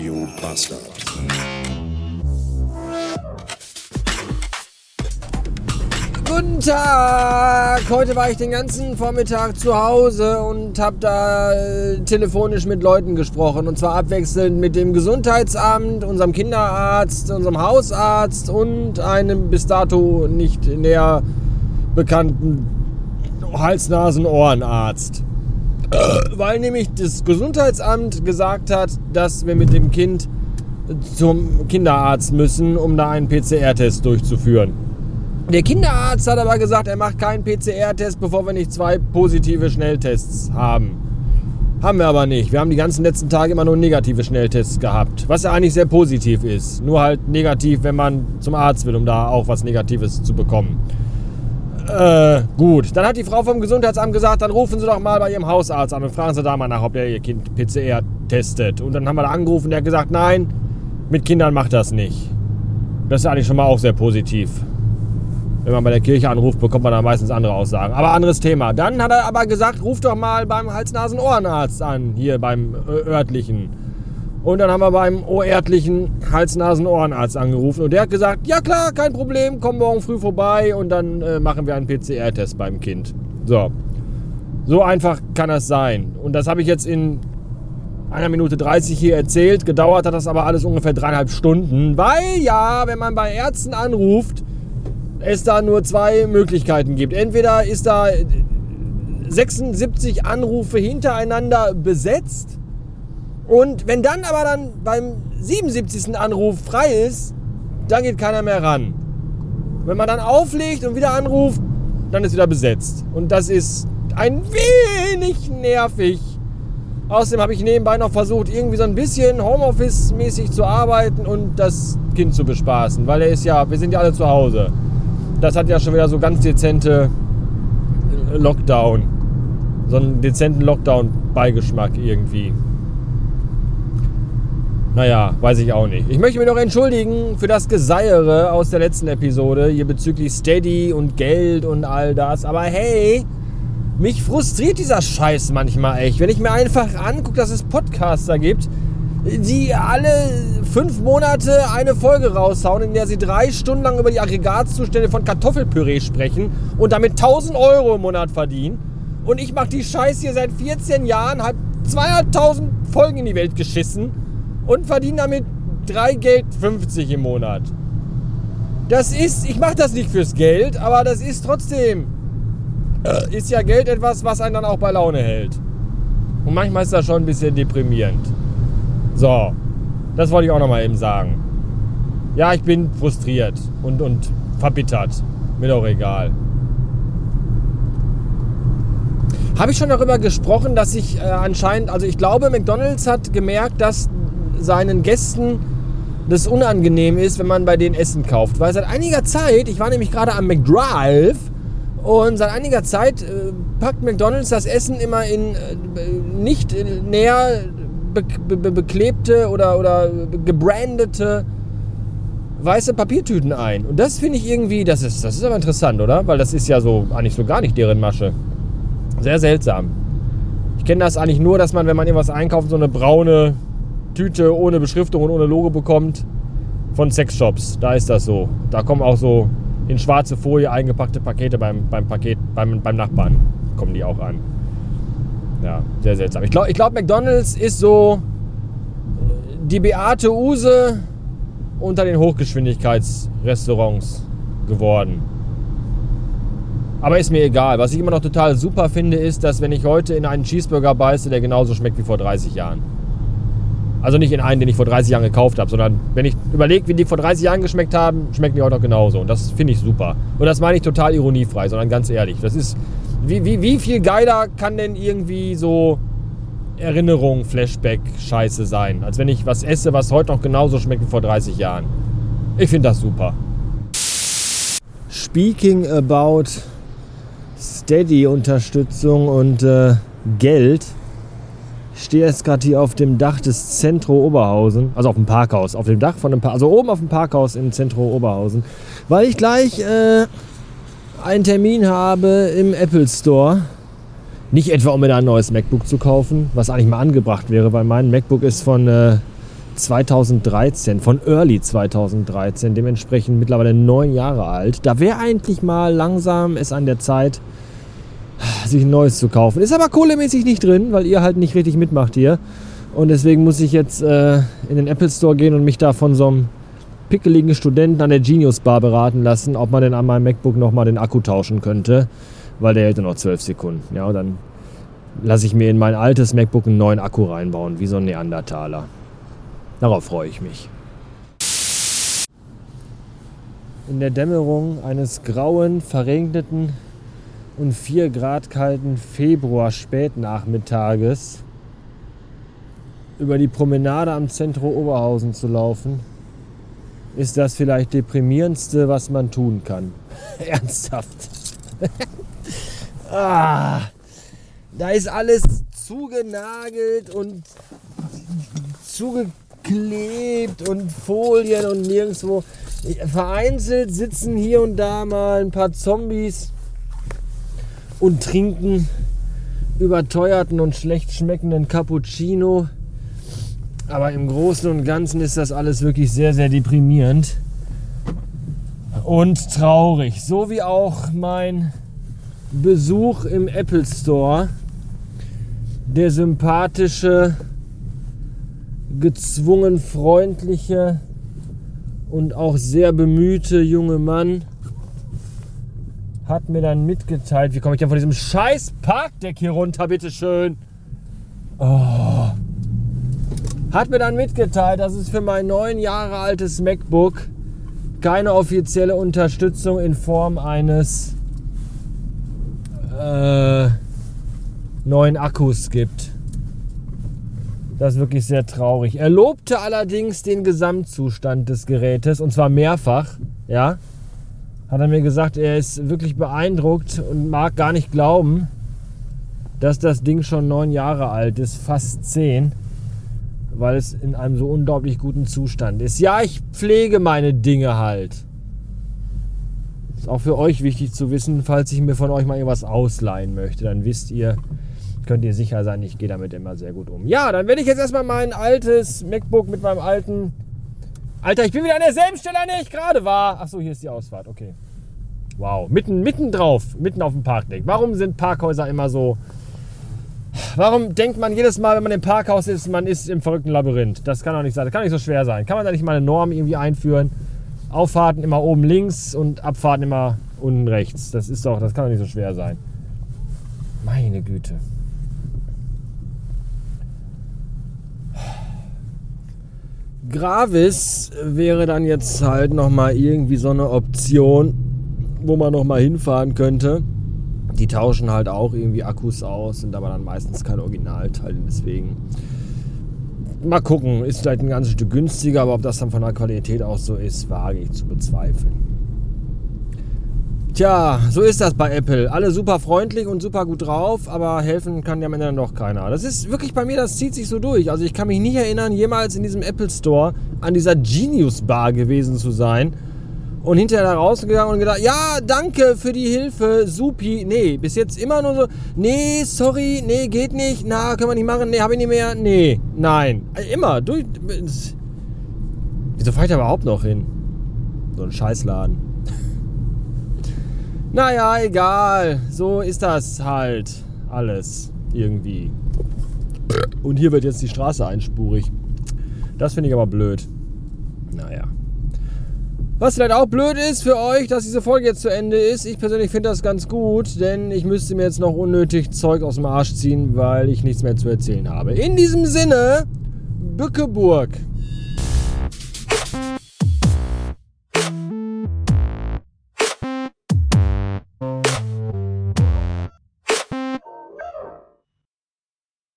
Radio Bastard. Guten Tag! Heute war ich den ganzen Vormittag zu Hause und habe da äh, telefonisch mit Leuten gesprochen. Und zwar abwechselnd mit dem Gesundheitsamt, unserem Kinderarzt, unserem Hausarzt und einem bis dato nicht näher bekannten Hals-Nasen-Ohrenarzt. Weil nämlich das Gesundheitsamt gesagt hat, dass wir mit dem Kind zum Kinderarzt müssen, um da einen PCR-Test durchzuführen. Der Kinderarzt hat aber gesagt, er macht keinen PCR-Test, bevor wir nicht zwei positive Schnelltests haben. Haben wir aber nicht. Wir haben die ganzen letzten Tage immer nur negative Schnelltests gehabt. Was ja eigentlich sehr positiv ist. Nur halt negativ, wenn man zum Arzt will, um da auch was Negatives zu bekommen. Äh, gut. Dann hat die Frau vom Gesundheitsamt gesagt, dann rufen Sie doch mal bei Ihrem Hausarzt an und fragen Sie da mal nach, ob der Ihr Kind PCR testet. Und dann haben wir da angerufen, der hat gesagt, nein, mit Kindern macht das nicht. Das ist eigentlich schon mal auch sehr positiv. Wenn man bei der Kirche anruft, bekommt man da meistens andere Aussagen. Aber anderes Thema. Dann hat er aber gesagt, ruf doch mal beim Hals-Nasen-Ohrenarzt an, hier beim äh, örtlichen. Und dann haben wir beim örtlichen Hals-Nasen-Ohrenarzt angerufen und der hat gesagt, ja klar, kein Problem, komm morgen früh vorbei und dann äh, machen wir einen PCR-Test beim Kind. So. So einfach kann das sein. Und das habe ich jetzt in einer Minute 30 hier erzählt. Gedauert hat das aber alles ungefähr dreieinhalb Stunden, weil ja, wenn man bei Ärzten anruft, es da nur zwei Möglichkeiten gibt. Entweder ist da 76 Anrufe hintereinander besetzt und wenn dann aber dann beim 77. Anruf frei ist, dann geht keiner mehr ran. Wenn man dann auflegt und wieder anruft, dann ist wieder besetzt. Und das ist ein wenig nervig. Außerdem habe ich nebenbei noch versucht, irgendwie so ein bisschen Homeoffice-mäßig zu arbeiten und das Kind zu bespaßen, weil er ist ja, wir sind ja alle zu Hause. Das hat ja schon wieder so ganz dezente Lockdown, so einen dezenten Lockdown-Beigeschmack irgendwie. Naja, weiß ich auch nicht. Ich möchte mich noch entschuldigen für das Geseiere aus der letzten Episode hier bezüglich Steady und Geld und all das. Aber hey, mich frustriert dieser Scheiß manchmal echt. Wenn ich mir einfach angucke, dass es Podcaster gibt, die alle fünf Monate eine Folge raushauen, in der sie drei Stunden lang über die Aggregatzustände von Kartoffelpüree sprechen und damit 1000 Euro im Monat verdienen. Und ich mache die Scheiße hier seit 14 Jahren, habe 200.000 Folgen in die Welt geschissen und verdiene damit 3 Geld 50 im Monat. Das ist, ich mache das nicht fürs Geld, aber das ist trotzdem, äh, ist ja Geld etwas, was einen dann auch bei Laune hält. Und manchmal ist das schon ein bisschen deprimierend. So, das wollte ich auch nochmal eben sagen. Ja, ich bin frustriert und, und verbittert. Mir doch egal. Habe ich schon darüber gesprochen, dass ich äh, anscheinend, also ich glaube, McDonald's hat gemerkt, dass seinen Gästen das unangenehm ist, wenn man bei denen Essen kauft. Weil seit einiger Zeit, ich war nämlich gerade am McDrive und seit einiger Zeit äh, packt McDonald's das Essen immer in äh, nicht näher be be beklebte oder, oder gebrandete weiße Papiertüten ein. Und das finde ich irgendwie, das ist, das ist aber interessant, oder? Weil das ist ja so eigentlich so gar nicht deren Masche. Sehr seltsam. Ich kenne das eigentlich nur, dass man, wenn man irgendwas einkauft, so eine braune Tüte ohne Beschriftung und ohne Logo bekommt von Sexshops. Da ist das so. Da kommen auch so in schwarze Folie eingepackte Pakete beim, beim Paket, beim, beim Nachbarn kommen die auch an. Ja, sehr seltsam. Ich glaube, ich glaub, McDonalds ist so die Beate Use unter den Hochgeschwindigkeitsrestaurants geworden. Aber ist mir egal. Was ich immer noch total super finde, ist, dass wenn ich heute in einen Cheeseburger beiße, der genauso schmeckt wie vor 30 Jahren. Also nicht in einen, den ich vor 30 Jahren gekauft habe, sondern wenn ich überlege, wie die vor 30 Jahren geschmeckt haben, schmecken die heute noch genauso. Und das finde ich super. Und das meine ich total ironiefrei, sondern ganz ehrlich. Das ist, wie, wie, wie viel geiler kann denn irgendwie so Erinnerung, Flashback, Scheiße sein, als wenn ich was esse, was heute noch genauso schmeckt wie vor 30 Jahren. Ich finde das super. Speaking about Steady-Unterstützung und äh, Geld stehe jetzt gerade hier auf dem Dach des Zentro Oberhausen, also auf dem Parkhaus, auf dem Dach von dem Parkhaus, also oben auf dem Parkhaus im Zentro Oberhausen, weil ich gleich äh, einen Termin habe im Apple Store. Nicht etwa, um mir da ein neues MacBook zu kaufen, was eigentlich mal angebracht wäre, weil mein MacBook ist von äh, 2013, von Early 2013, dementsprechend mittlerweile neun Jahre alt. Da wäre eigentlich mal langsam es an der Zeit, sich ein neues zu kaufen. Ist aber kohlemäßig nicht drin, weil ihr halt nicht richtig mitmacht hier. Und deswegen muss ich jetzt äh, in den Apple Store gehen und mich da von so einem pickeligen Studenten an der Genius Bar beraten lassen, ob man denn an meinem MacBook nochmal den Akku tauschen könnte, weil der hält nur noch 12 Sekunden. Ja, und dann lasse ich mir in mein altes MacBook einen neuen Akku reinbauen, wie so ein Neandertaler. Darauf freue ich mich. In der Dämmerung eines grauen, verregneten und 4 Grad kalten Februar-Spätnachmittages über die Promenade am Zentrum Oberhausen zu laufen, ist das vielleicht deprimierendste, was man tun kann. Ernsthaft. ah, da ist alles zugenagelt und zugeklebt und Folien und nirgendwo. Vereinzelt sitzen hier und da mal ein paar Zombies und trinken überteuerten und schlecht schmeckenden Cappuccino aber im Großen und Ganzen ist das alles wirklich sehr, sehr deprimierend und traurig. So wie auch mein Besuch im Apple Store. Der sympathische, gezwungen freundliche und auch sehr bemühte junge Mann hat mir dann mitgeteilt, wie komme ich denn von diesem scheiß Parkdeck hier runter, bitteschön. Oh hat mir dann mitgeteilt, dass es für mein neun Jahre altes MacBook keine offizielle Unterstützung in Form eines äh, neuen Akkus gibt. Das ist wirklich sehr traurig. Er lobte allerdings den Gesamtzustand des Gerätes und zwar mehrfach. Ja, hat er mir gesagt, er ist wirklich beeindruckt und mag gar nicht glauben, dass das Ding schon neun Jahre alt ist, fast zehn weil es in einem so unglaublich guten Zustand ist. Ja, ich pflege meine Dinge halt. Ist auch für euch wichtig zu wissen, falls ich mir von euch mal irgendwas ausleihen möchte, dann wisst ihr, könnt ihr sicher sein, ich gehe damit immer sehr gut um. Ja, dann werde ich jetzt erstmal mein altes MacBook mit meinem alten. Alter, ich bin wieder an derselben Stelle, an der ich gerade war. Achso, hier ist die Ausfahrt, okay. Wow, mitten, mitten drauf, mitten auf dem Parkdeck. Warum sind Parkhäuser immer so Warum denkt man jedes Mal, wenn man im Parkhaus ist, man ist im verrückten Labyrinth? Das kann doch nicht sein. Das kann nicht so schwer sein. Kann man da nicht mal eine Norm irgendwie einführen? Auffahrten immer oben links und Abfahrten immer unten rechts. Das ist doch, das kann doch nicht so schwer sein. Meine Güte. Gravis wäre dann jetzt halt nochmal irgendwie so eine Option, wo man nochmal hinfahren könnte die tauschen halt auch irgendwie Akkus aus, sind aber dann meistens keine Originalteile. Deswegen mal gucken, ist vielleicht ein ganzes Stück günstiger, aber ob das dann von der Qualität auch so ist, wage ich zu bezweifeln. Tja, so ist das bei Apple. Alle super freundlich und super gut drauf, aber helfen kann ja am Ende dann doch keiner. Das ist wirklich bei mir, das zieht sich so durch. Also ich kann mich nicht erinnern, jemals in diesem Apple Store an dieser Genius Bar gewesen zu sein und hinterher da rausgegangen und gedacht, ja, danke für die Hilfe, supi. Nee, bis jetzt immer nur so, nee, sorry, nee, geht nicht, na, können wir nicht machen, nee, habe ich nicht mehr, nee, nein. Immer, durch. Wieso fahre ich da überhaupt noch hin? So ein Scheißladen. Naja, egal. So ist das halt alles irgendwie. Und hier wird jetzt die Straße einspurig. Das finde ich aber blöd. Naja. Was vielleicht auch blöd ist für euch, dass diese Folge jetzt zu Ende ist. Ich persönlich finde das ganz gut, denn ich müsste mir jetzt noch unnötig Zeug aus dem Arsch ziehen, weil ich nichts mehr zu erzählen habe. In diesem Sinne, Bückeburg.